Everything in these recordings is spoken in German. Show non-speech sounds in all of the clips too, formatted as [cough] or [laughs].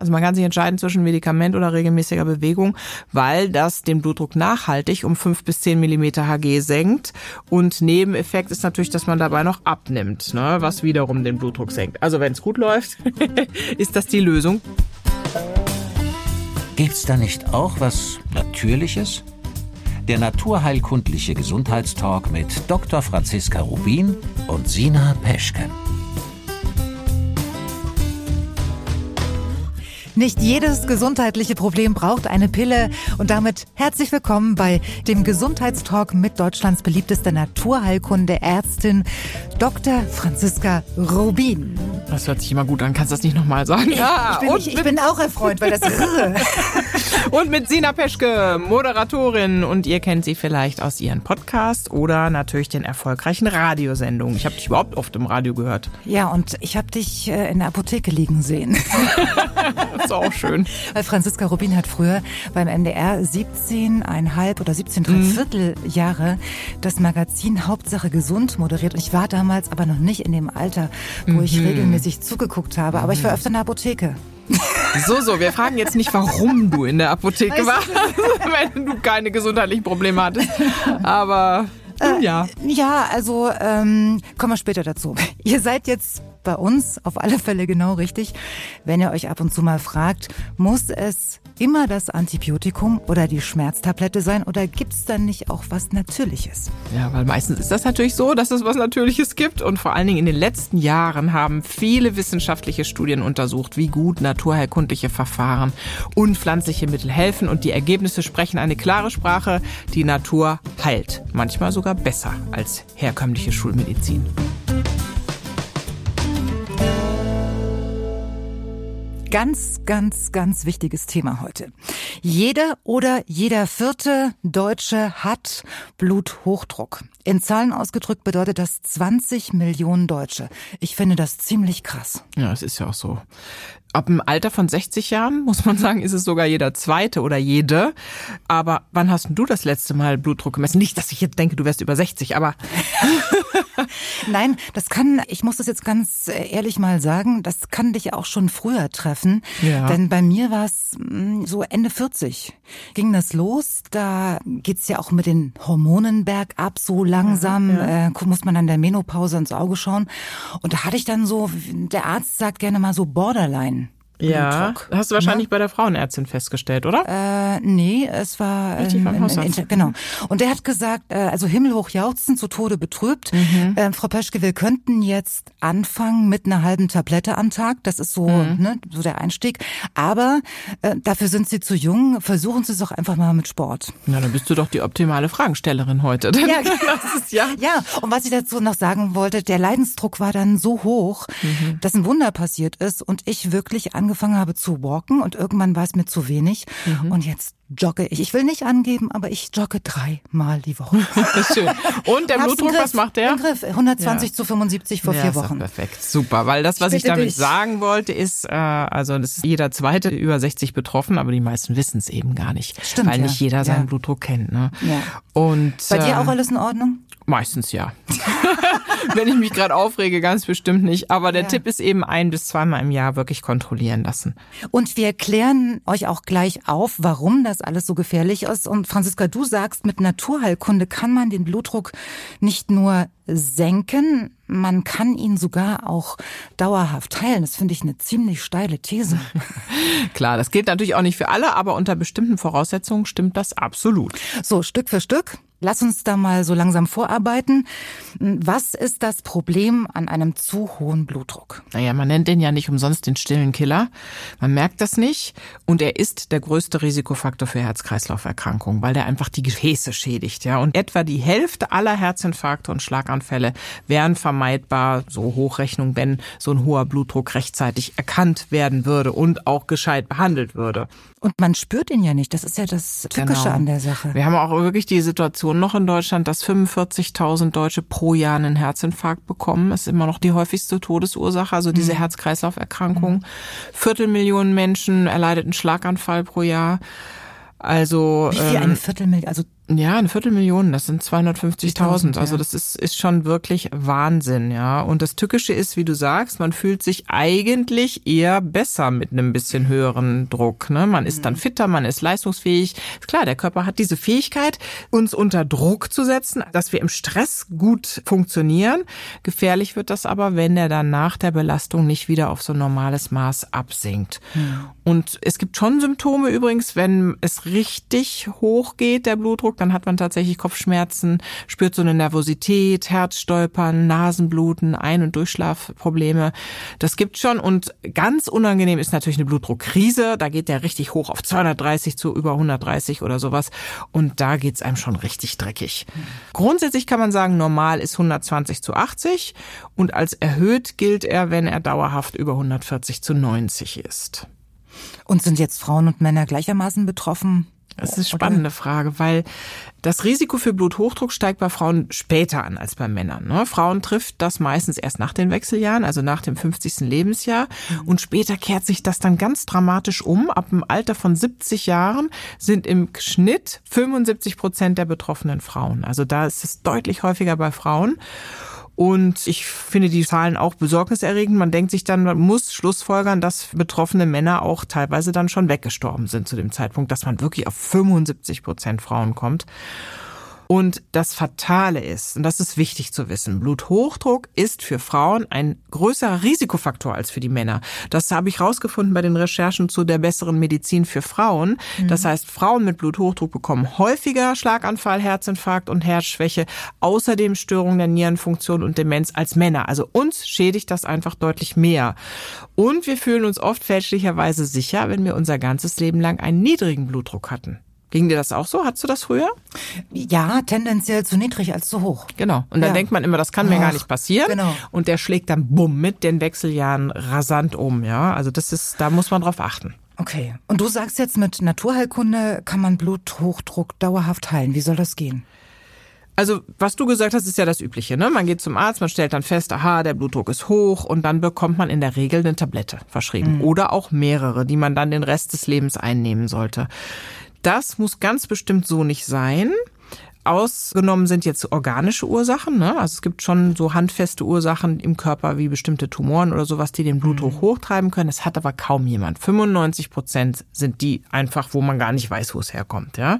Also man kann sich entscheiden zwischen Medikament oder regelmäßiger Bewegung, weil das den Blutdruck nachhaltig um fünf bis zehn Millimeter Hg senkt. Und Nebeneffekt ist natürlich, dass man dabei noch abnimmt, ne, was wiederum den Blutdruck senkt. Also wenn es gut läuft, [laughs] ist das die Lösung. Gibt's da nicht auch was Natürliches? Der naturheilkundliche Gesundheitstalk mit Dr. Franziska Rubin und Sina Peschke. Nicht jedes gesundheitliche Problem braucht eine Pille. Und damit herzlich willkommen bei dem Gesundheitstalk mit Deutschlands beliebtester Naturheilkunde-Ärztin Dr. Franziska Rubin. Das hört sich immer gut an. Kannst du das nicht nochmal sagen? Ja, ich bin, ich, ich bin auch erfreut, weil das [laughs] Und mit Sina Peschke, Moderatorin. Und ihr kennt sie vielleicht aus ihren Podcasts oder natürlich den erfolgreichen Radiosendungen. Ich habe dich überhaupt oft im Radio gehört. Ja, und ich habe dich äh, in der Apotheke liegen sehen. [laughs] das ist auch schön. [laughs] Weil Franziska Rubin hat früher beim NDR 17,5 oder 17 mhm. Viertel Jahre das Magazin Hauptsache Gesund moderiert. Und ich war damals aber noch nicht in dem Alter, wo mhm. ich regelmäßig zugeguckt habe. Aber ich war öfter in der Apotheke. So, so, wir fragen jetzt nicht, warum du in der Apotheke warst, [laughs] wenn du keine gesundheitlichen Probleme hattest. Aber äh, ja. Ja, also ähm, kommen wir später dazu. Ihr seid jetzt bei uns auf alle Fälle genau richtig. Wenn ihr euch ab und zu mal fragt, muss es immer das Antibiotikum oder die Schmerztablette sein oder gibt es dann nicht auch was Natürliches? Ja, weil meistens ist das natürlich so, dass es was Natürliches gibt und vor allen Dingen in den letzten Jahren haben viele wissenschaftliche Studien untersucht, wie gut naturheilkundliche Verfahren und pflanzliche Mittel helfen und die Ergebnisse sprechen eine klare Sprache, die Natur heilt, manchmal sogar besser als herkömmliche Schulmedizin. Ganz, ganz, ganz wichtiges Thema heute. Jede oder jeder vierte Deutsche hat Bluthochdruck. In Zahlen ausgedrückt bedeutet das 20 Millionen Deutsche. Ich finde das ziemlich krass. Ja, es ist ja auch so. Ab dem Alter von 60 Jahren, [laughs] muss man sagen, ist es sogar jeder Zweite oder jede. Aber wann hast du das letzte Mal Blutdruck gemessen? Nicht, dass ich jetzt denke, du wärst über 60, aber... [laughs] Nein, das kann, ich muss das jetzt ganz ehrlich mal sagen, das kann dich auch schon früher treffen. Ja. Denn bei mir war es hm, so Ende 40 ging das los. Da geht's ja auch mit den Hormonen bergab, so langsam ja, ja. Äh, muss man dann der Menopause ins Auge schauen. Und da hatte ich dann so, der Arzt sagt gerne mal so Borderline. Ja, hast du wahrscheinlich ja. bei der Frauenärztin festgestellt, oder? Äh, nee, es war Richtig ähm, beim in, genau. Und der hat gesagt, äh, also himmelhoch jauchzend, zu Tode betrübt. Mhm. Äh, Frau Peschke, wir könnten jetzt anfangen mit einer halben Tablette am Tag. Das ist so, mhm. ne, so der Einstieg. Aber äh, dafür sind Sie zu jung. Versuchen Sie es doch einfach mal mit Sport. Na, dann bist du doch die optimale Fragestellerin heute. [laughs] Ja, [laughs] ist, ja. [laughs] ja. Und was ich dazu noch sagen wollte, der Leidensdruck war dann so hoch, mhm. dass ein Wunder passiert ist und ich wirklich angefangen angefangen habe zu walken und irgendwann war es mir zu wenig. Mhm. Und jetzt jogge ich. Ich will nicht angeben, aber ich jogge dreimal die Woche. [laughs] Schön. Und der Blutdruck, was macht der? Griff, 120 ja. zu 75 vor ja, vier Wochen. perfekt, super. Weil das, was ich, ich damit dich. sagen wollte, ist, äh, also das ist jeder Zweite über 60 betroffen, aber die meisten wissen es eben gar nicht. Stimmt, Weil nicht jeder seinen Blutdruck kennt. Ne? Ja. Und, Bei dir auch ähm, alles in Ordnung? Meistens ja. [laughs] Wenn ich mich gerade aufrege, ganz bestimmt nicht. Aber der ja. Tipp ist eben ein bis zweimal im Jahr wirklich kontrollieren lassen. Und wir klären euch auch gleich auf, warum das alles so gefährlich ist. Und Franziska, du sagst, mit Naturheilkunde kann man den Blutdruck nicht nur senken, man kann ihn sogar auch dauerhaft heilen. Das finde ich eine ziemlich steile These. [laughs] Klar, das gilt natürlich auch nicht für alle, aber unter bestimmten Voraussetzungen stimmt das absolut. So, Stück für Stück Lass uns da mal so langsam vorarbeiten. Was ist das Problem an einem zu hohen Blutdruck? Naja, man nennt den ja nicht umsonst den stillen Killer. Man merkt das nicht. Und er ist der größte Risikofaktor für Herz-Kreislauf-Erkrankungen, weil der einfach die Gefäße schädigt. Ja, Und etwa die Hälfte aller Herzinfarkte und Schlaganfälle wären vermeidbar, so Hochrechnung, wenn so ein hoher Blutdruck rechtzeitig erkannt werden würde und auch gescheit behandelt würde. Und man spürt ihn ja nicht. Das ist ja das Tückische genau. an der Sache. Wir haben auch wirklich die Situation noch in Deutschland, dass 45.000 Deutsche pro Jahr einen Herzinfarkt bekommen. Das ist immer noch die häufigste Todesursache, also diese mhm. Herz-Kreislauf-Erkrankung. Mhm. Viertelmillionen Menschen erleideten Schlaganfall pro Jahr. Also wie viel? Ähm, eine Viertelmillion? Also Ja, eine Viertelmillion, das sind 250.000. Also das ist, ist schon wirklich Wahnsinn, ja. Und das Tückische ist, wie du sagst, man fühlt sich eigentlich eher besser mit einem bisschen höheren Druck. Ne? Man ist dann mhm. fitter, man ist leistungsfähig. Ist klar, der Körper hat diese Fähigkeit, uns unter Druck zu setzen, dass wir im Stress gut funktionieren. Gefährlich wird das aber, wenn der dann nach der Belastung nicht wieder auf so ein normales Maß absinkt. Mhm. Und es gibt schon Symptome übrigens, wenn es richtig hoch geht, der Blutdruck, dann hat man tatsächlich Kopfschmerzen, spürt so eine Nervosität, Herzstolpern, Nasenbluten, Ein- und Durchschlafprobleme. Das gibt schon und ganz unangenehm ist natürlich eine Blutdruckkrise. Da geht der richtig hoch auf 230 zu über 130 oder sowas und da geht's einem schon richtig dreckig. Grundsätzlich kann man sagen, normal ist 120 zu 80 und als erhöht gilt er, wenn er dauerhaft über 140 zu 90 ist. Und sind jetzt Frauen und Männer gleichermaßen betroffen? Das ist eine spannende Frage, weil das Risiko für Bluthochdruck steigt bei Frauen später an als bei Männern. Ne? Frauen trifft das meistens erst nach den Wechseljahren, also nach dem 50. Lebensjahr. Und später kehrt sich das dann ganz dramatisch um. Ab dem Alter von 70 Jahren sind im Schnitt 75 Prozent der betroffenen Frauen. Also da ist es deutlich häufiger bei Frauen. Und ich finde die Zahlen auch besorgniserregend. Man denkt sich dann, man muss schlussfolgern, dass betroffene Männer auch teilweise dann schon weggestorben sind zu dem Zeitpunkt, dass man wirklich auf 75 Prozent Frauen kommt. Und das Fatale ist, und das ist wichtig zu wissen, Bluthochdruck ist für Frauen ein größerer Risikofaktor als für die Männer. Das habe ich rausgefunden bei den Recherchen zu der besseren Medizin für Frauen. Mhm. Das heißt, Frauen mit Bluthochdruck bekommen häufiger Schlaganfall, Herzinfarkt und Herzschwäche, außerdem Störungen der Nierenfunktion und Demenz als Männer. Also uns schädigt das einfach deutlich mehr. Und wir fühlen uns oft fälschlicherweise sicher, wenn wir unser ganzes Leben lang einen niedrigen Blutdruck hatten. Ging dir das auch so? Hattest du das früher? Ja, tendenziell zu niedrig als zu hoch. Genau. Und dann ja. denkt man immer, das kann mir gar nicht passieren. Genau. Und der schlägt dann bumm mit den Wechseljahren rasant um, ja. Also das ist, da muss man drauf achten. Okay. Und du sagst jetzt, mit Naturheilkunde kann man Bluthochdruck dauerhaft heilen. Wie soll das gehen? Also, was du gesagt hast, ist ja das Übliche. Ne? Man geht zum Arzt, man stellt dann fest, aha, der Blutdruck ist hoch und dann bekommt man in der Regel eine Tablette verschrieben. Mhm. Oder auch mehrere, die man dann den Rest des Lebens einnehmen sollte. Das muss ganz bestimmt so nicht sein. Ausgenommen sind jetzt organische Ursachen. Ne? Also es gibt schon so handfeste Ursachen im Körper wie bestimmte Tumoren oder sowas, die den Blutdruck mhm. hochtreiben können. Das hat aber kaum jemand. 95 Prozent sind die einfach, wo man gar nicht weiß, wo es herkommt. Ja?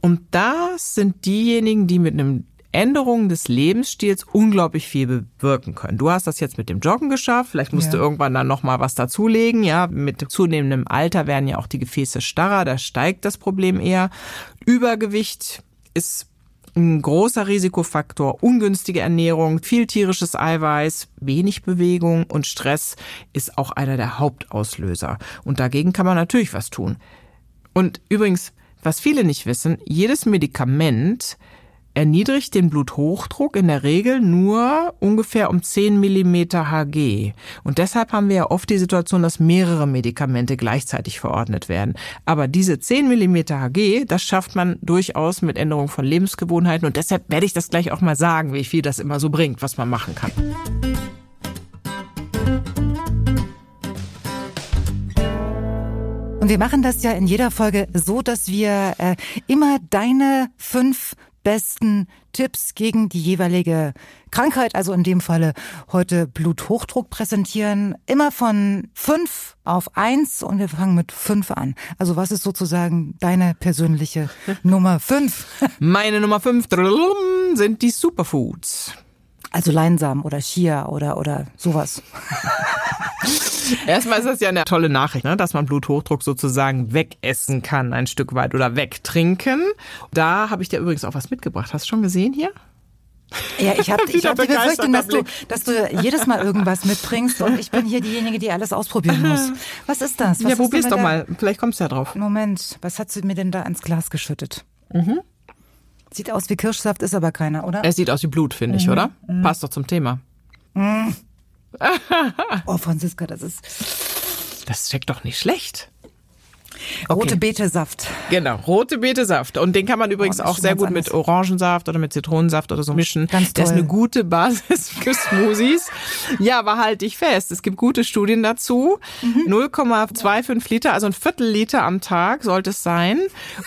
Und das sind diejenigen, die mit einem Änderungen des Lebensstils unglaublich viel bewirken können. Du hast das jetzt mit dem Joggen geschafft, vielleicht musst ja. du irgendwann dann noch mal was dazulegen, ja, mit zunehmendem Alter werden ja auch die Gefäße starrer, da steigt das Problem eher. Übergewicht ist ein großer Risikofaktor, ungünstige Ernährung, viel tierisches Eiweiß, wenig Bewegung und Stress ist auch einer der Hauptauslöser. Und dagegen kann man natürlich was tun. Und übrigens, was viele nicht wissen, jedes Medikament erniedrigt den Bluthochdruck in der Regel nur ungefähr um 10 Millimeter Hg. Und deshalb haben wir ja oft die Situation, dass mehrere Medikamente gleichzeitig verordnet werden. Aber diese 10 Millimeter Hg, das schafft man durchaus mit Änderung von Lebensgewohnheiten. Und deshalb werde ich das gleich auch mal sagen, wie viel das immer so bringt, was man machen kann. Und wir machen das ja in jeder Folge so, dass wir äh, immer deine fünf besten Tipps gegen die jeweilige Krankheit, also in dem Falle heute Bluthochdruck präsentieren. Immer von fünf auf eins und wir fangen mit fünf an. Also was ist sozusagen deine persönliche [laughs] Nummer fünf? Meine Nummer fünf sind die Superfoods. Also Leinsamen oder Chia oder, oder sowas. Erstmal ist das ja eine tolle Nachricht, ne? dass man Bluthochdruck sozusagen wegessen kann, ein Stück weit oder wegtrinken. Da habe ich dir übrigens auch was mitgebracht. Hast du schon gesehen hier? Ja, ich habe [laughs] ich hab die Befürchtung, dass du, dass du jedes Mal irgendwas mitbringst und ich bin hier diejenige, die alles ausprobieren [laughs] muss. Was ist das? Was ja, probier's doch mal. Vielleicht kommst du ja drauf. Moment, was hat sie mir denn da ins Glas geschüttet? Mhm. Sieht aus wie Kirschsaft, ist aber keiner, oder? Es sieht aus wie Blut, finde ich, mhm. oder? Mhm. Passt doch zum Thema. Mhm. [laughs] oh, Franziska, das ist. Das schmeckt doch nicht schlecht. Rote Betesaft. Genau, rote Betesaft. Und den kann man übrigens oh, auch sehr gut anders. mit Orangensaft oder mit Zitronensaft oder so mischen. Ganz toll. Das ist eine gute Basis [laughs] für Smoothies. ja, aber halt dich fest. Es gibt gute Studien dazu. Mhm. 0,25 Liter, also ein Viertel Liter am Tag sollte es sein.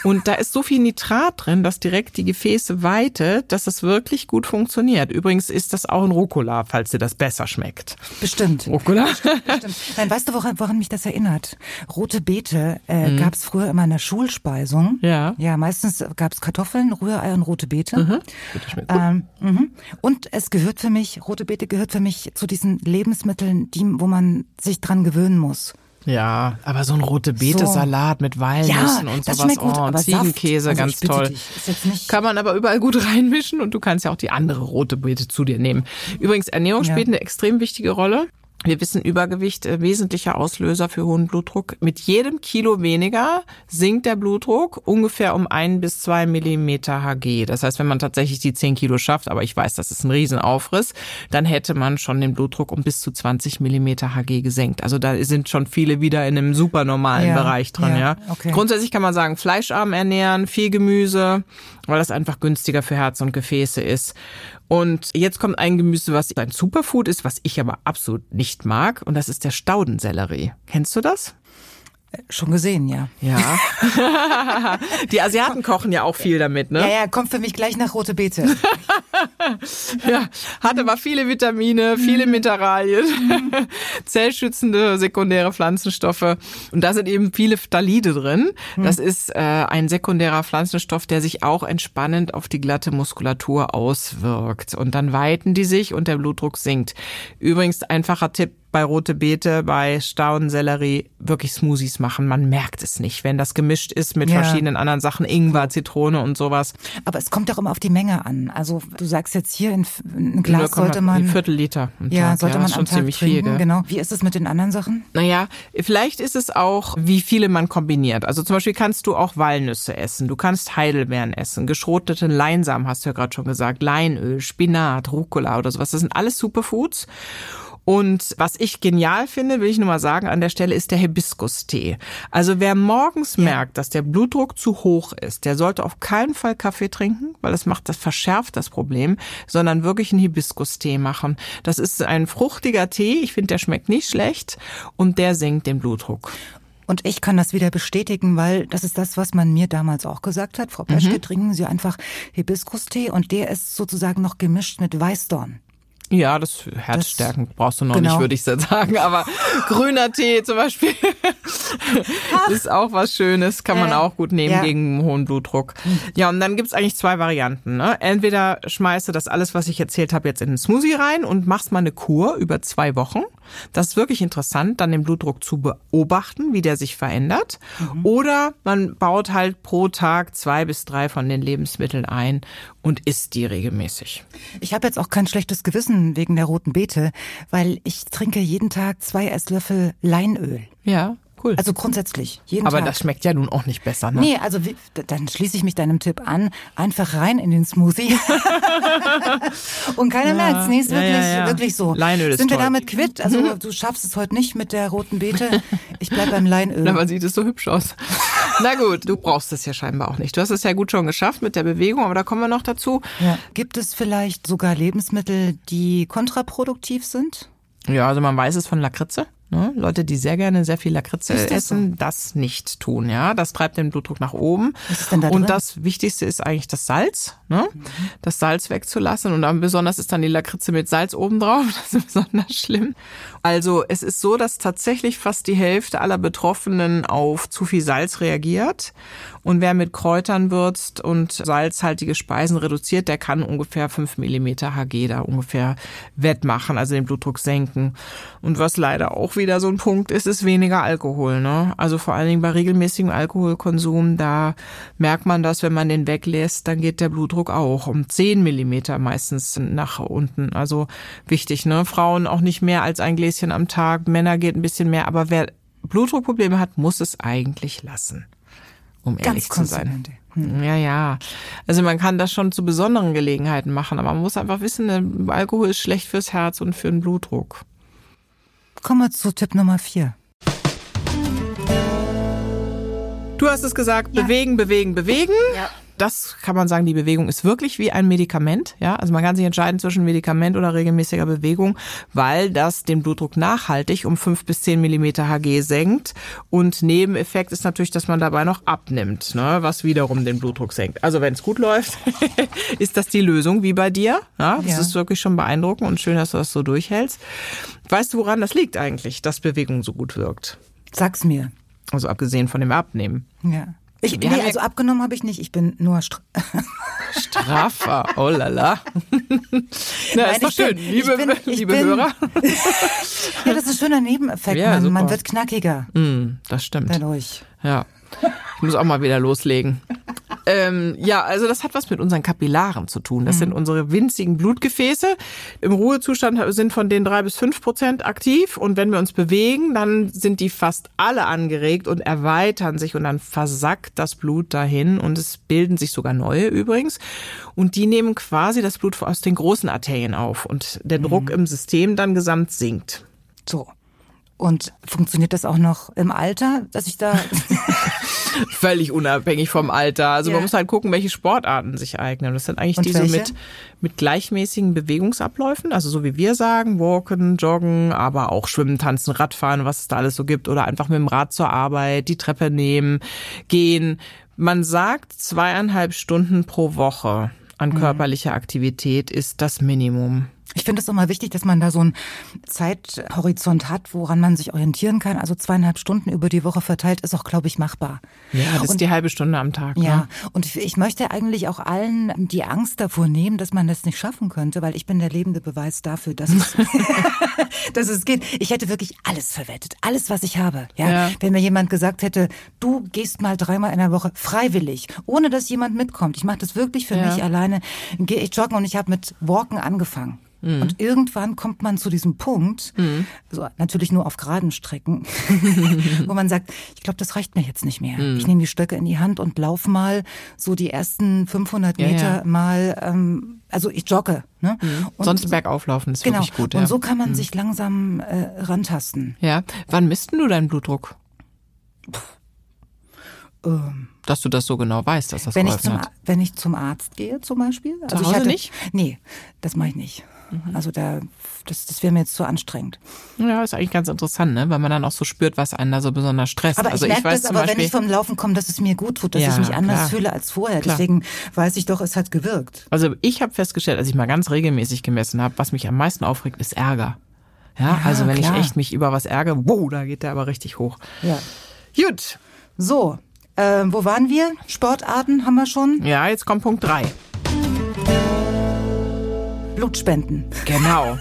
Und da ist so viel Nitrat drin, dass direkt die Gefäße weitet, dass das wirklich gut funktioniert. Übrigens ist das auch ein Rucola, falls dir das besser schmeckt. Bestimmt. Rucola? Bestimmt, bestimmt. Nein, weißt du, woran, woran mich das erinnert? Rote Beete äh, mhm. gab es früher immer in der Schulspeisung. Ja. Ja, meistens gab es Kartoffeln, Rührei und rote Beete. Mhm. Ähm, mhm. Und es gehört für mich, rote Beete gehört für mich zu diesen Lebensmitteln, die, wo man sich dran gewöhnen muss. Ja, aber so ein rote Beete-Salat so. mit Walnüssen ja, und sowas. Gut, oh, und Ziegenkäse, also ganz toll. Kann man aber überall gut [laughs] reinmischen und du kannst ja auch die andere rote Beete zu dir nehmen. Übrigens, Ernährung ja. spielt eine extrem wichtige Rolle. Wir wissen, Übergewicht äh, wesentlicher Auslöser für hohen Blutdruck. Mit jedem Kilo weniger sinkt der Blutdruck ungefähr um ein bis zwei Millimeter Hg. Das heißt, wenn man tatsächlich die zehn Kilo schafft, aber ich weiß, das ist ein Riesenaufriss, dann hätte man schon den Blutdruck um bis zu 20 Millimeter Hg gesenkt. Also da sind schon viele wieder in einem super normalen ja, Bereich dran, ja. ja. Okay. Grundsätzlich kann man sagen, fleischarm ernähren, viel Gemüse, weil das einfach günstiger für Herz und Gefäße ist. Und jetzt kommt ein Gemüse, was ein Superfood ist, was ich aber absolut nicht mag. Und das ist der Staudensellerie. Kennst du das? Schon gesehen, ja. Ja. [laughs] Die Asiaten kochen ja auch viel damit, ne? Ja, ja, kommt für mich gleich nach rote Beete. [laughs] ja, hat aber viele Vitamine, viele Mineralien, zellschützende sekundäre Pflanzenstoffe und da sind eben viele Phthalide drin. Das ist äh, ein sekundärer Pflanzenstoff, der sich auch entspannend auf die glatte Muskulatur auswirkt und dann weiten die sich und der Blutdruck sinkt. Übrigens einfacher Tipp bei rote Beete, bei Staudensellerie wirklich Smoothies machen. Man merkt es nicht, wenn das gemischt ist mit ja. verschiedenen anderen Sachen, Ingwer, Zitrone und sowas. Aber es kommt doch immer auf die Menge an. Also du sagst jetzt hier in ein Glas sollte man ein Viertel Liter ja Tag. sollte ja, man schon ziemlich trinken. viel. Genau. Wie ist es mit den anderen Sachen? Naja, vielleicht ist es auch, wie viele man kombiniert. Also zum Beispiel kannst du auch Walnüsse essen, du kannst Heidelbeeren essen, geschroteten Leinsamen hast du ja gerade schon gesagt, Leinöl, Spinat, Rucola oder sowas. Das sind alles Superfoods. Und was ich genial finde, will ich nur mal sagen an der Stelle, ist der Hibiskus-Tee. Also wer morgens ja. merkt, dass der Blutdruck zu hoch ist, der sollte auf keinen Fall Kaffee trinken, weil das macht, das verschärft das Problem, sondern wirklich einen Hibiskus-Tee machen. Das ist ein fruchtiger Tee. Ich finde, der schmeckt nicht schlecht und der senkt den Blutdruck. Und ich kann das wieder bestätigen, weil das ist das, was man mir damals auch gesagt hat. Frau Peschke, mhm. trinken Sie einfach Hibiskus-Tee und der ist sozusagen noch gemischt mit Weißdorn. Ja, das Herzstärken das, brauchst du noch genau. nicht, würde ich [laughs] sagen. Aber grüner Tee zum Beispiel ist auch was Schönes, kann man auch gut nehmen ja. gegen hohen Blutdruck. Hm. Ja, und dann gibt's eigentlich zwei Varianten. Ne? Entweder schmeißt du das alles, was ich erzählt habe, jetzt in den Smoothie rein und machst mal eine Kur über zwei Wochen. Das ist wirklich interessant, dann den Blutdruck zu beobachten, wie der sich verändert. Mhm. Oder man baut halt pro Tag zwei bis drei von den Lebensmitteln ein und isst die regelmäßig. Ich habe jetzt auch kein schlechtes Gewissen wegen der roten Beete, weil ich trinke jeden Tag zwei Esslöffel Leinöl. Ja cool. Also grundsätzlich, jeden Aber Tag. das schmeckt ja nun auch nicht besser, ne? Nee, also wie, dann schließe ich mich deinem Tipp an, einfach rein in den Smoothie. [laughs] Und keiner ja, merkt's. Nee, ist wirklich, ja, ja, wirklich so. Leinöl ist Sind toll. wir damit quitt? Also mhm. du schaffst es heute nicht mit der roten Beete. Ich bleib beim Leinöl. [laughs] Na, man sieht es so hübsch aus. [laughs] Na gut, du brauchst es ja scheinbar auch nicht. Du hast es ja gut schon geschafft mit der Bewegung, aber da kommen wir noch dazu. Gibt es vielleicht sogar Lebensmittel, die kontraproduktiv sind? Ja, also man weiß es von Lakritze. Ne? Leute, die sehr gerne sehr viel Lakritze das essen, so? das nicht tun. Ja, das treibt den Blutdruck nach oben. Was ist denn da drin? Und das Wichtigste ist eigentlich das Salz, ne? Mhm. das Salz wegzulassen. Und dann besonders ist dann die Lakritze mit Salz obendrauf. [laughs] Das ist besonders schlimm. Also es ist so, dass tatsächlich fast die Hälfte aller Betroffenen auf zu viel Salz reagiert. Und wer mit Kräutern würzt und salzhaltige Speisen reduziert, der kann ungefähr fünf Millimeter Hg da ungefähr wettmachen, also den Blutdruck senken. Und was leider auch wieder so ein Punkt ist, ist weniger Alkohol. Ne? Also vor allen Dingen bei regelmäßigem Alkoholkonsum, da merkt man das, wenn man den weglässt, dann geht der Blutdruck auch um zehn Millimeter meistens nach unten. Also wichtig, ne? Frauen auch nicht mehr als ein Gläschen am Tag, Männer geht ein bisschen mehr, aber wer Blutdruckprobleme hat, muss es eigentlich lassen um ehrlich Ganz zu sein. Hm. Ja, ja. Also man kann das schon zu besonderen Gelegenheiten machen, aber man muss einfach wissen, Alkohol ist schlecht fürs Herz und für den Blutdruck. Kommen wir zu Tipp Nummer vier. hast es gesagt, ja. bewegen, bewegen, bewegen. Ja das kann man sagen, die Bewegung ist wirklich wie ein Medikament. Ja, also man kann sich entscheiden zwischen Medikament oder regelmäßiger Bewegung, weil das den Blutdruck nachhaltig um fünf bis zehn Millimeter Hg senkt. Und Nebeneffekt ist natürlich, dass man dabei noch abnimmt, ne, was wiederum den Blutdruck senkt. Also wenn es gut läuft, [laughs] ist das die Lösung wie bei dir. Ja, das ja. ist wirklich schon beeindruckend und schön, dass du das so durchhältst. Weißt du, woran das liegt eigentlich, dass Bewegung so gut wirkt? Sag's mir. Also abgesehen von dem Abnehmen. Ja. Ich, nee, also abgenommen habe ich nicht. Ich bin nur Stra [laughs] straffer. Oh lala. [laughs] Na, ist doch schön. Bin, liebe, bin, [laughs] liebe bin, Hörer. ja, das ist ein schöner Nebeneffekt. Ja, man, man, wird knackiger. Mm, das stimmt. Dadurch. Ja. Ich muss auch mal wieder loslegen. Ähm, ja, also das hat was mit unseren Kapillaren zu tun. Das mhm. sind unsere winzigen Blutgefäße. Im Ruhezustand sind von denen drei bis fünf Prozent aktiv. Und wenn wir uns bewegen, dann sind die fast alle angeregt und erweitern sich und dann versackt das Blut dahin und es bilden sich sogar neue übrigens. Und die nehmen quasi das Blut aus den großen Arterien auf und der Druck mhm. im System dann gesamt sinkt. So. Und funktioniert das auch noch im Alter, dass ich da [laughs] [laughs] völlig unabhängig vom Alter. Also ja. man muss halt gucken, welche Sportarten sich eignen. Das sind eigentlich Und diese mit mit gleichmäßigen Bewegungsabläufen, also so wie wir sagen, walken, joggen, aber auch schwimmen, tanzen, Radfahren, was es da alles so gibt oder einfach mit dem Rad zur Arbeit, die Treppe nehmen, gehen. Man sagt zweieinhalb Stunden pro Woche an mhm. körperlicher Aktivität ist das Minimum. Ich finde es immer wichtig, dass man da so einen Zeithorizont hat, woran man sich orientieren kann. Also zweieinhalb Stunden über die Woche verteilt ist auch, glaube ich, machbar. Ja, das und, ist die halbe Stunde am Tag. Ja, ne? und ich möchte eigentlich auch allen die Angst davor nehmen, dass man das nicht schaffen könnte, weil ich bin der lebende Beweis dafür, dass es, [laughs] [laughs] dass es geht. Ich hätte wirklich alles verwettet, alles, was ich habe. Ja? ja, wenn mir jemand gesagt hätte, du gehst mal dreimal in der Woche freiwillig, ohne dass jemand mitkommt. Ich mache das wirklich für ja. mich alleine. Gehe ich joggen und ich habe mit Walken angefangen. Mhm. Und irgendwann kommt man zu diesem Punkt, mhm. also natürlich nur auf geraden Strecken, [laughs] wo man sagt, ich glaube, das reicht mir jetzt nicht mehr. Mhm. Ich nehme die Stöcke in die Hand und lauf mal so die ersten 500 Meter ja, ja. mal, ähm, also ich jogge. Ne? Mhm. Sonst bergauflaufen ist genau. wirklich gut. Ja. Und so kann man mhm. sich langsam äh, rantasten. Ja. Wann misst du deinen Blutdruck? Puh. Ähm, dass du das so genau weißt, dass das wenn ich zum, hat. Wenn ich zum Arzt gehe zum Beispiel. Zu also Hause ich hatte, nicht? Nee, das mache ich nicht. Mhm. Also da, das, das wäre mir jetzt zu anstrengend. Ja, ist eigentlich ganz interessant, ne? weil man dann auch so spürt, was einen da so besonders stresst. Aber also ich, merke das aber, Beispiel, wenn ich vom Laufen komme, dass es mir gut tut, dass ja, ich mich anders klar. fühle als vorher. Klar. Deswegen weiß ich doch, es hat gewirkt. Also ich habe festgestellt, als ich mal ganz regelmäßig gemessen habe, was mich am meisten aufregt, ist Ärger. Ja, ja also wenn klar. ich echt mich über was ärgere, wow, da geht der aber richtig hoch. Ja. Gut. So, äh, wo waren wir? Sportarten haben wir schon? Ja, jetzt kommt Punkt Blutspenden. Genau.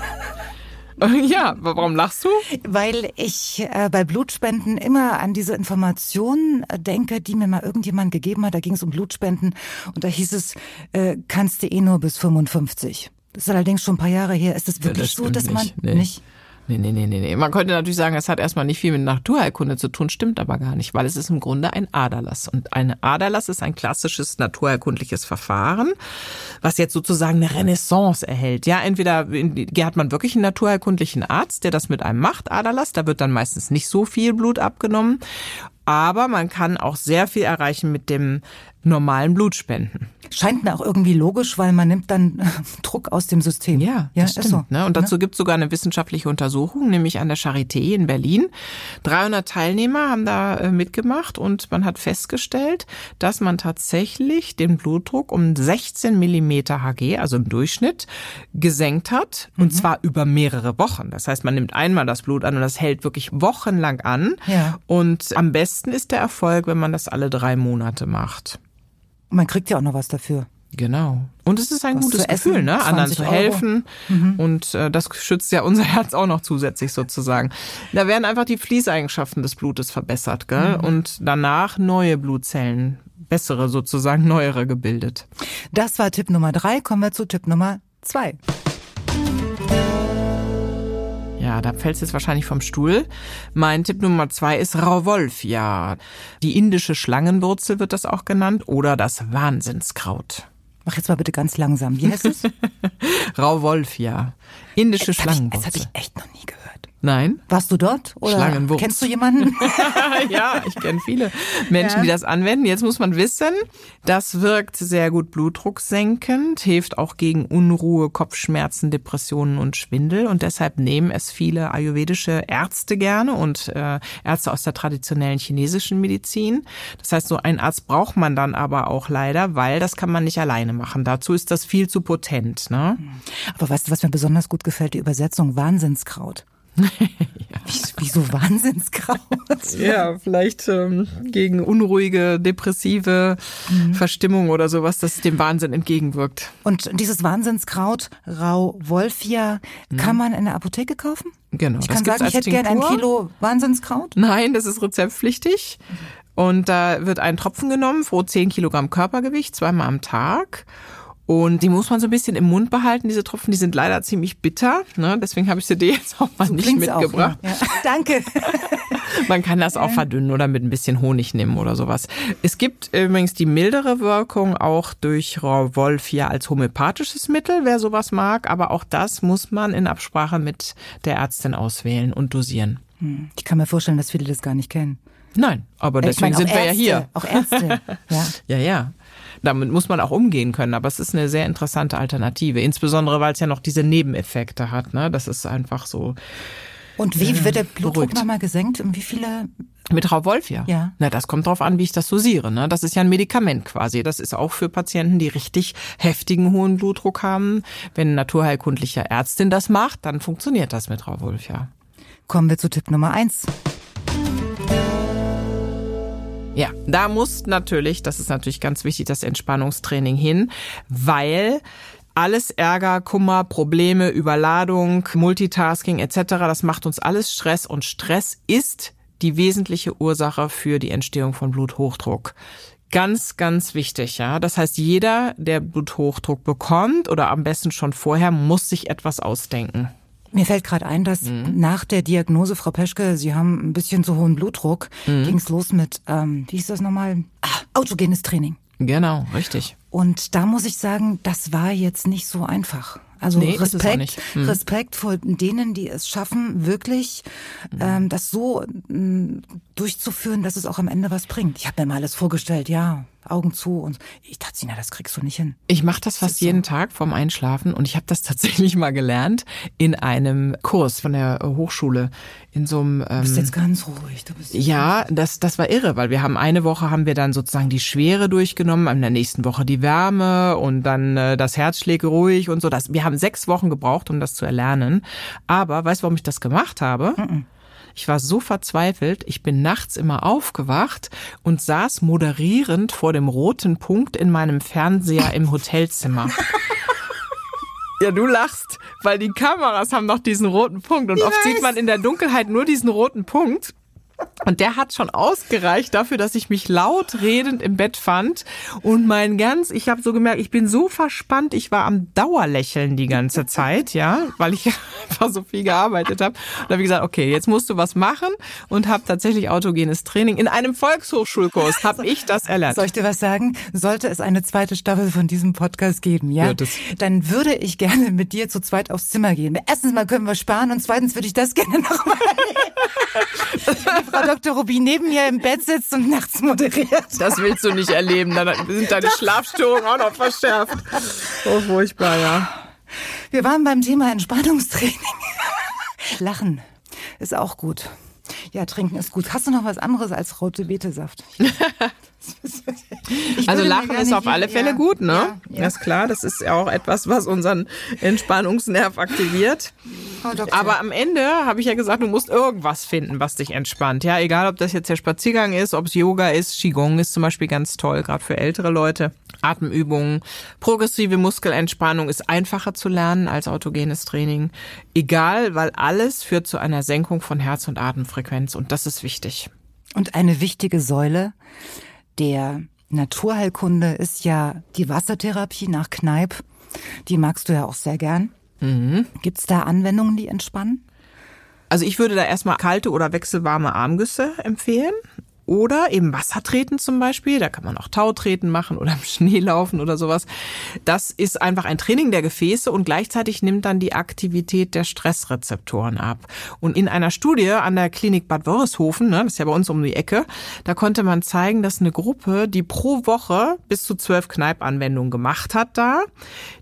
Ja, warum lachst du? Weil ich äh, bei Blutspenden immer an diese Informationen äh, denke, die mir mal irgendjemand gegeben hat. Da ging es um Blutspenden und da hieß es, äh, kannst du eh nur bis 55. Das ist allerdings schon ein paar Jahre her. Ist es wirklich ja, das so, dass man nee. nicht? Nee, nee, nee, nee, nee. Man könnte natürlich sagen, es hat erstmal nicht viel mit Naturheilkunde zu tun, stimmt aber gar nicht, weil es ist im Grunde ein Aderlass. Und eine Aderlass ist ein klassisches naturheilkundliches Verfahren, was jetzt sozusagen eine Renaissance erhält. Ja, entweder hat man wirklich einen naturheilkundlichen Arzt, der das mit einem macht, Aderlass, da wird dann meistens nicht so viel Blut abgenommen. Aber man kann auch sehr viel erreichen mit dem normalen Blutspenden. Scheint mir auch irgendwie logisch, weil man nimmt dann Druck aus dem System. Ja, ja das stimmt. So. Ne? Und dazu gibt es sogar eine wissenschaftliche Untersuchung, nämlich an der Charité in Berlin. 300 Teilnehmer haben da äh, mitgemacht und man hat festgestellt, dass man tatsächlich den Blutdruck um 16 Millimeter Hg, also im Durchschnitt, gesenkt hat. Und mhm. zwar über mehrere Wochen. Das heißt, man nimmt einmal das Blut an und das hält wirklich wochenlang an. Ja. Und am besten ist der Erfolg, wenn man das alle drei Monate macht. Und man kriegt ja auch noch was dafür. Genau. Und es ist ein was gutes Gefühl, ne? anderen zu helfen. Mhm. Und äh, das schützt ja unser [laughs] Herz auch noch zusätzlich sozusagen. Da werden einfach die Fließeigenschaften des Blutes verbessert, gell? Mhm. Und danach neue Blutzellen, bessere sozusagen, [laughs] neuere gebildet. Das war Tipp Nummer drei. Kommen wir zu Tipp Nummer zwei. Ja, da fällst du jetzt wahrscheinlich vom Stuhl. Mein Tipp Nummer zwei ist Rauwolf, ja. Die indische Schlangenwurzel wird das auch genannt oder das Wahnsinnskraut. Mach jetzt mal bitte ganz langsam. Wie heißt es? [laughs] Rauwolf, ja. Indische das Schlangenwurzel. Das habe ich echt noch nie gehört. Nein. Warst du dort? Oder Schlangenwurz. kennst du jemanden? [laughs] [laughs] ja, ich kenne viele Menschen, ja. die das anwenden. Jetzt muss man wissen, das wirkt sehr gut blutdrucksenkend, hilft auch gegen Unruhe, Kopfschmerzen, Depressionen und Schwindel. Und deshalb nehmen es viele ayurvedische Ärzte gerne und äh, Ärzte aus der traditionellen chinesischen Medizin. Das heißt, so einen Arzt braucht man dann aber auch leider, weil das kann man nicht alleine machen. Dazu ist das viel zu potent. Ne? Aber weißt du, was mir besonders gut gefällt? Die Übersetzung Wahnsinnskraut. Ja. Wieso Wahnsinnskraut? ja, vielleicht ähm, gegen unruhige, depressive mhm. Verstimmung oder sowas, das dem Wahnsinn entgegenwirkt. Und dieses Wahnsinnskraut, Rau Wolfia, mhm. kann man in der Apotheke kaufen? Genau. Ich kann sagen, ich hätte gerne ein Kilo Wahnsinnskraut. Nein, das ist rezeptpflichtig. Und da wird ein Tropfen genommen pro 10 Kilogramm Körpergewicht, zweimal am Tag. Und die muss man so ein bisschen im Mund behalten, diese Tropfen, die sind leider ziemlich bitter. Ne? Deswegen habe ich sie dir jetzt auch mal so nicht mitgebracht. Auch, ja. Danke. [laughs] man kann das auch verdünnen oder mit ein bisschen Honig nehmen oder sowas. Es gibt übrigens die mildere Wirkung auch durch Wolfia als homöopathisches Mittel, wer sowas mag. Aber auch das muss man in Absprache mit der Ärztin auswählen und dosieren. Hm. Ich kann mir vorstellen, dass viele das gar nicht kennen. Nein, aber deswegen meine, sind wir Ärzte, ja hier. Auch Ärzte. [laughs] Ja, ja. ja damit muss man auch umgehen können. Aber es ist eine sehr interessante Alternative, insbesondere weil es ja noch diese Nebeneffekte hat. Ne? Das ist einfach so. Und wie äh, wird der Blutdruck nochmal gesenkt? Und wie viele? Mit Wolf, ja. Ja. Na, das kommt drauf an, wie ich das dosiere. Ne? Das ist ja ein Medikament quasi. Das ist auch für Patienten, die richtig heftigen hohen Blutdruck haben. Wenn eine naturheilkundliche Ärztin das macht, dann funktioniert das mit Wolf, ja. Kommen wir zu Tipp Nummer eins. Ja, da muss natürlich, das ist natürlich ganz wichtig, das Entspannungstraining hin, weil alles Ärger, Kummer, Probleme, Überladung, Multitasking etc., das macht uns alles Stress und Stress ist die wesentliche Ursache für die Entstehung von Bluthochdruck. Ganz, ganz wichtig, ja. Das heißt, jeder, der Bluthochdruck bekommt oder am besten schon vorher, muss sich etwas ausdenken. Mir fällt gerade ein, dass mhm. nach der Diagnose, Frau Peschke, Sie haben ein bisschen zu hohen Blutdruck, mhm. ging es los mit, ähm, wie hieß das nochmal? Ah, autogenes Training. Genau, richtig. Und da muss ich sagen, das war jetzt nicht so einfach. Also nee, Respekt, hm. Respekt vor denen, die es schaffen, wirklich hm. ähm, das so ähm, durchzuführen, dass es auch am Ende was bringt. Ich habe mir mal alles vorgestellt, ja, Augen zu und ich dachte, Sina, das kriegst du nicht hin. Ich mache das fast jeden so. Tag vorm Einschlafen und ich habe das [laughs] tatsächlich mal gelernt in einem Kurs von der Hochschule in so einem. Ähm, du bist jetzt ganz ruhig. Du bist ja, das das war irre, weil wir haben eine Woche haben wir dann sozusagen die Schwere durchgenommen, in der nächsten Woche die Wärme und dann äh, das Herz schlägt ruhig und so. Das wir haben sechs Wochen gebraucht, um das zu erlernen. Aber weißt du, warum ich das gemacht habe? Mm -mm. Ich war so verzweifelt, ich bin nachts immer aufgewacht und saß moderierend vor dem roten Punkt in meinem Fernseher im Hotelzimmer. [laughs] Ja, du lachst, weil die Kameras haben noch diesen roten Punkt und ich oft weiß. sieht man in der Dunkelheit nur diesen roten Punkt. Und der hat schon ausgereicht dafür, dass ich mich laut redend im Bett fand. Und mein ganz, ich habe so gemerkt, ich bin so verspannt, ich war am Dauerlächeln die ganze Zeit, ja, weil ich [laughs] einfach so viel gearbeitet habe. Und habe ich gesagt, okay, jetzt musst du was machen und habe tatsächlich autogenes Training in einem Volkshochschulkurs habe ich das erlernt. Soll ich dir was sagen? Sollte es eine zweite Staffel von diesem Podcast geben, ja, dann würde ich gerne mit dir zu zweit aufs Zimmer gehen. Erstens mal können wir sparen und zweitens würde ich das gerne [laughs] nochmal Frau Dr. Rubin neben mir im Bett sitzt und nachts moderiert. Das willst du nicht erleben. Dann sind deine Schlafstörungen auch noch verschärft. Oh, furchtbar, ja. Wir waren beim Thema Entspannungstraining. Lachen ist auch gut. Ja, trinken ist gut. Hast du noch was anderes als rote Betesaft? [laughs] [laughs] also Lachen ist auf alle Fälle ja, gut, ne? Ja, ja. Das ist klar. Das ist ja auch etwas, was unseren Entspannungsnerv aktiviert. Oh, Aber am Ende habe ich ja gesagt, du musst irgendwas finden, was dich entspannt. Ja, egal, ob das jetzt der Spaziergang ist, ob es Yoga ist, Qigong ist zum Beispiel ganz toll, gerade für ältere Leute. Atemübungen, progressive Muskelentspannung ist einfacher zu lernen als autogenes Training. Egal, weil alles führt zu einer Senkung von Herz- und Atemfrequenz und das ist wichtig. Und eine wichtige Säule der Naturheilkunde ist ja die Wassertherapie nach Kneipp. Die magst du ja auch sehr gern. Mhm. Gibt es da Anwendungen, die entspannen? Also ich würde da erstmal kalte oder wechselwarme Armgüsse empfehlen. Oder eben Wassertreten zum Beispiel. Da kann man auch Tautreten machen oder im [laughs] Schnee laufen oder sowas. Das ist einfach ein Training der Gefäße und gleichzeitig nimmt dann die Aktivität der Stressrezeptoren ab. Und in einer Studie an der Klinik Bad Wörishofen, ne, das ist ja bei uns um die Ecke, da konnte man zeigen, dass eine Gruppe, die pro Woche bis zu zwölf Kneipanwendungen gemacht hat da,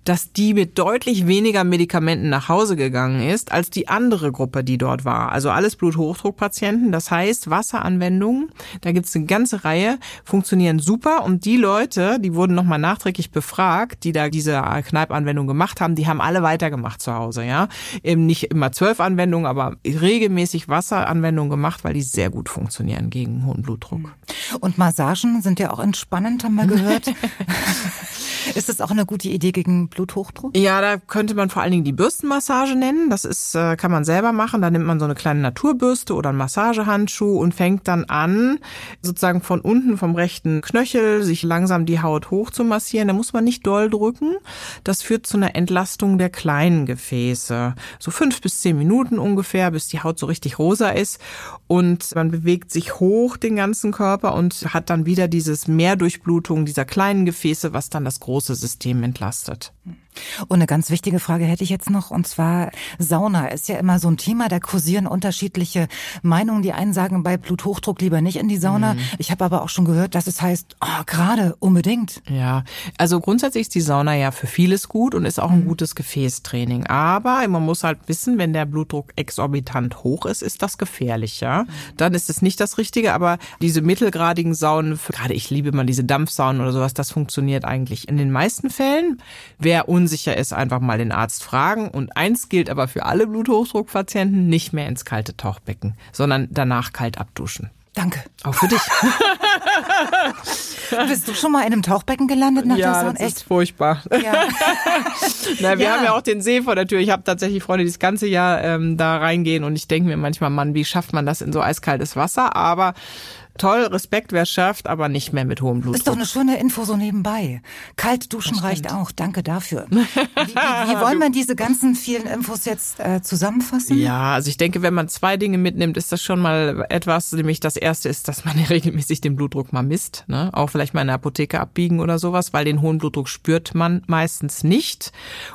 dass die mit deutlich weniger Medikamenten nach Hause gegangen ist als die andere Gruppe, die dort war. Also alles Bluthochdruckpatienten. Das heißt, Wasseranwendungen da gibt's eine ganze Reihe, funktionieren super und die Leute, die wurden nochmal nachträglich befragt, die da diese Kneipanwendung gemacht haben, die haben alle weitergemacht zu Hause, ja. Eben nicht immer zwölf Anwendungen, aber regelmäßig Wasseranwendungen gemacht, weil die sehr gut funktionieren gegen hohen Blutdruck. Und Massagen sind ja auch entspannend, haben wir gehört. [laughs] Ist das auch eine gute Idee gegen Bluthochdruck? Ja, da könnte man vor allen Dingen die Bürstenmassage nennen. Das ist, äh, kann man selber machen. Da nimmt man so eine kleine Naturbürste oder einen Massagehandschuh und fängt dann an, sozusagen von unten vom rechten Knöchel sich langsam die Haut hoch zu massieren. Da muss man nicht doll drücken. Das führt zu einer Entlastung der kleinen Gefäße. So fünf bis zehn Minuten ungefähr, bis die Haut so richtig rosa ist. Und man bewegt sich hoch den ganzen Körper und hat dann wieder dieses Mehrdurchblutung dieser kleinen Gefäße, was dann das große System entlastet. Und eine ganz wichtige Frage hätte ich jetzt noch, und zwar Sauna ist ja immer so ein Thema, da kursieren unterschiedliche Meinungen. Die einen sagen bei Bluthochdruck lieber nicht in die Sauna. Mhm. Ich habe aber auch schon gehört, dass es heißt, oh, gerade unbedingt. Ja, also grundsätzlich ist die Sauna ja für vieles gut und ist auch ein mhm. gutes Gefäßtraining. Aber man muss halt wissen, wenn der Blutdruck exorbitant hoch ist, ist das gefährlich, ja. Mhm. Dann ist es nicht das Richtige, aber diese mittelgradigen Saunen, gerade ich liebe mal diese Dampfsaunen oder sowas, das funktioniert eigentlich in den meisten Fällen. Wer unsicher ist, einfach mal den Arzt fragen. Und eins gilt aber für alle Bluthochdruckpatienten, nicht mehr ins kalte Tauchbecken, sondern danach kalt abduschen. Danke. Auch für dich. [laughs] Bist du schon mal in einem Tauchbecken gelandet nach ja, der Sauna? Echt? ist furchtbar. Ja. [laughs] Na, wir ja. haben ja auch den See vor der Tür. Ich habe tatsächlich Freunde, die das ganze Jahr ähm, da reingehen und ich denke mir manchmal, Mann, wie schafft man das in so eiskaltes Wasser? Aber toll, Respekt, wer schafft, aber nicht mehr mit hohem Blutdruck. Ist doch eine schöne Info so nebenbei. Kalt duschen reicht auch. Danke dafür. [laughs] Wie, wie, wie wollen wir diese ganzen vielen Infos jetzt äh, zusammenfassen? Ja, also ich denke, wenn man zwei Dinge mitnimmt, ist das schon mal etwas. Nämlich das erste ist, dass man [laughs] regelmäßig den Blutdruck mal misst. Ne? Auch vielleicht mal in der Apotheke abbiegen oder sowas, weil den hohen Blutdruck spürt man meistens nicht.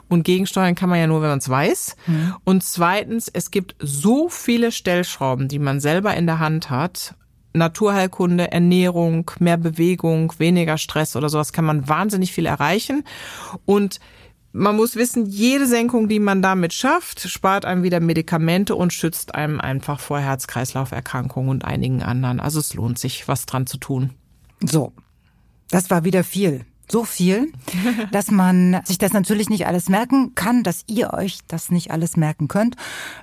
Und gegensteuern kann man ja nur, wenn man es weiß. Mhm. Und zweitens, es gibt so viele Stellschrauben, die man selber in der Hand hat Naturheilkunde, Ernährung, mehr Bewegung, weniger Stress oder sowas kann man wahnsinnig viel erreichen. Und man muss wissen, jede Senkung, die man damit schafft, spart einem wieder Medikamente und schützt einem einfach vor Herz-Kreislauf-Erkrankungen und einigen anderen. Also es lohnt sich, was dran zu tun. So, das war wieder viel so viel, [laughs] dass man sich das natürlich nicht alles merken kann, dass ihr euch das nicht alles merken könnt.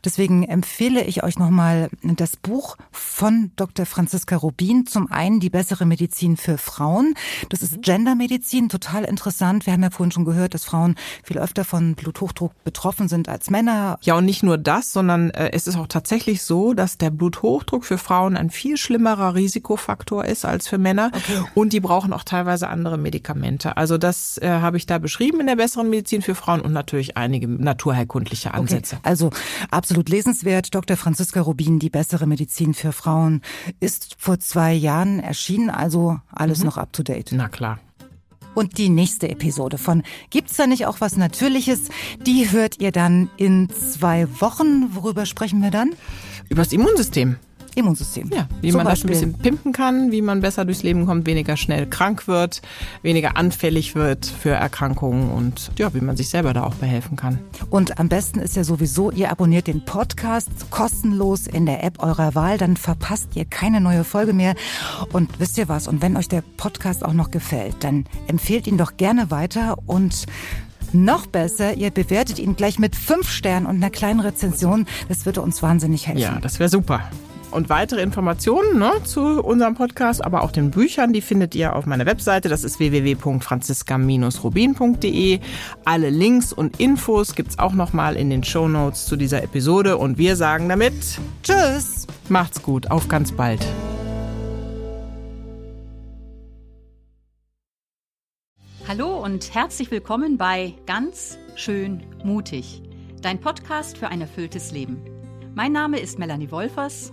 Deswegen empfehle ich euch nochmal das Buch von Dr. Franziska Rubin. Zum einen die bessere Medizin für Frauen. Das ist Gendermedizin, total interessant. Wir haben ja vorhin schon gehört, dass Frauen viel öfter von Bluthochdruck betroffen sind als Männer. Ja, und nicht nur das, sondern äh, es ist auch tatsächlich so, dass der Bluthochdruck für Frauen ein viel schlimmerer Risikofaktor ist als für Männer. Okay. Und die brauchen auch teilweise andere Medikamente. Medikamente. Also das äh, habe ich da beschrieben in der besseren Medizin für Frauen und natürlich einige naturheilkundliche Ansätze. Okay. Also absolut lesenswert. Dr. Franziska Rubin, die bessere Medizin für Frauen, ist vor zwei Jahren erschienen. Also alles mhm. noch up to date. Na klar. Und die nächste Episode von Gibt's da nicht auch was Natürliches? Die hört ihr dann in zwei Wochen. Worüber sprechen wir dann? Über das Immunsystem. Immunsystem. Ja, wie Zum man Beispiel. das ein bisschen pimpen kann, wie man besser durchs Leben kommt, weniger schnell krank wird, weniger anfällig wird für Erkrankungen und ja, wie man sich selber da auch behelfen kann. Und am besten ist ja sowieso, ihr abonniert den Podcast kostenlos in der App eurer Wahl, dann verpasst ihr keine neue Folge mehr. Und wisst ihr was? Und wenn euch der Podcast auch noch gefällt, dann empfehlt ihn doch gerne weiter und noch besser, ihr bewertet ihn gleich mit fünf Sternen und einer kleinen Rezension. Das würde uns wahnsinnig helfen. Ja, das wäre super. Und weitere Informationen ne, zu unserem Podcast, aber auch den Büchern, die findet ihr auf meiner Webseite. Das ist www.franziska-rubin.de. Alle Links und Infos gibt es auch nochmal in den Show Notes zu dieser Episode. Und wir sagen damit Tschüss. Macht's gut. Auf ganz bald. Hallo und herzlich willkommen bei Ganz schön mutig, dein Podcast für ein erfülltes Leben. Mein Name ist Melanie Wolfers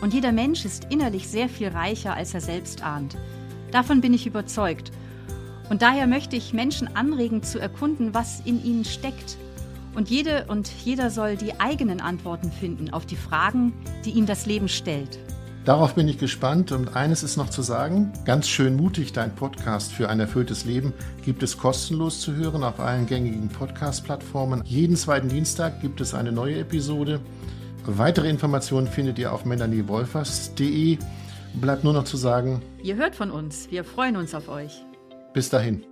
Und jeder Mensch ist innerlich sehr viel reicher, als er selbst ahnt. Davon bin ich überzeugt. Und daher möchte ich Menschen anregen zu erkunden, was in ihnen steckt. Und jede und jeder soll die eigenen Antworten finden auf die Fragen, die ihm das Leben stellt. Darauf bin ich gespannt und eines ist noch zu sagen, ganz schön mutig, dein Podcast für ein erfülltes Leben gibt es kostenlos zu hören auf allen gängigen Podcast-Plattformen. Jeden zweiten Dienstag gibt es eine neue Episode. Weitere Informationen findet ihr auf melaniewolfers.de. Bleibt nur noch zu sagen, ihr hört von uns, wir freuen uns auf euch. Bis dahin.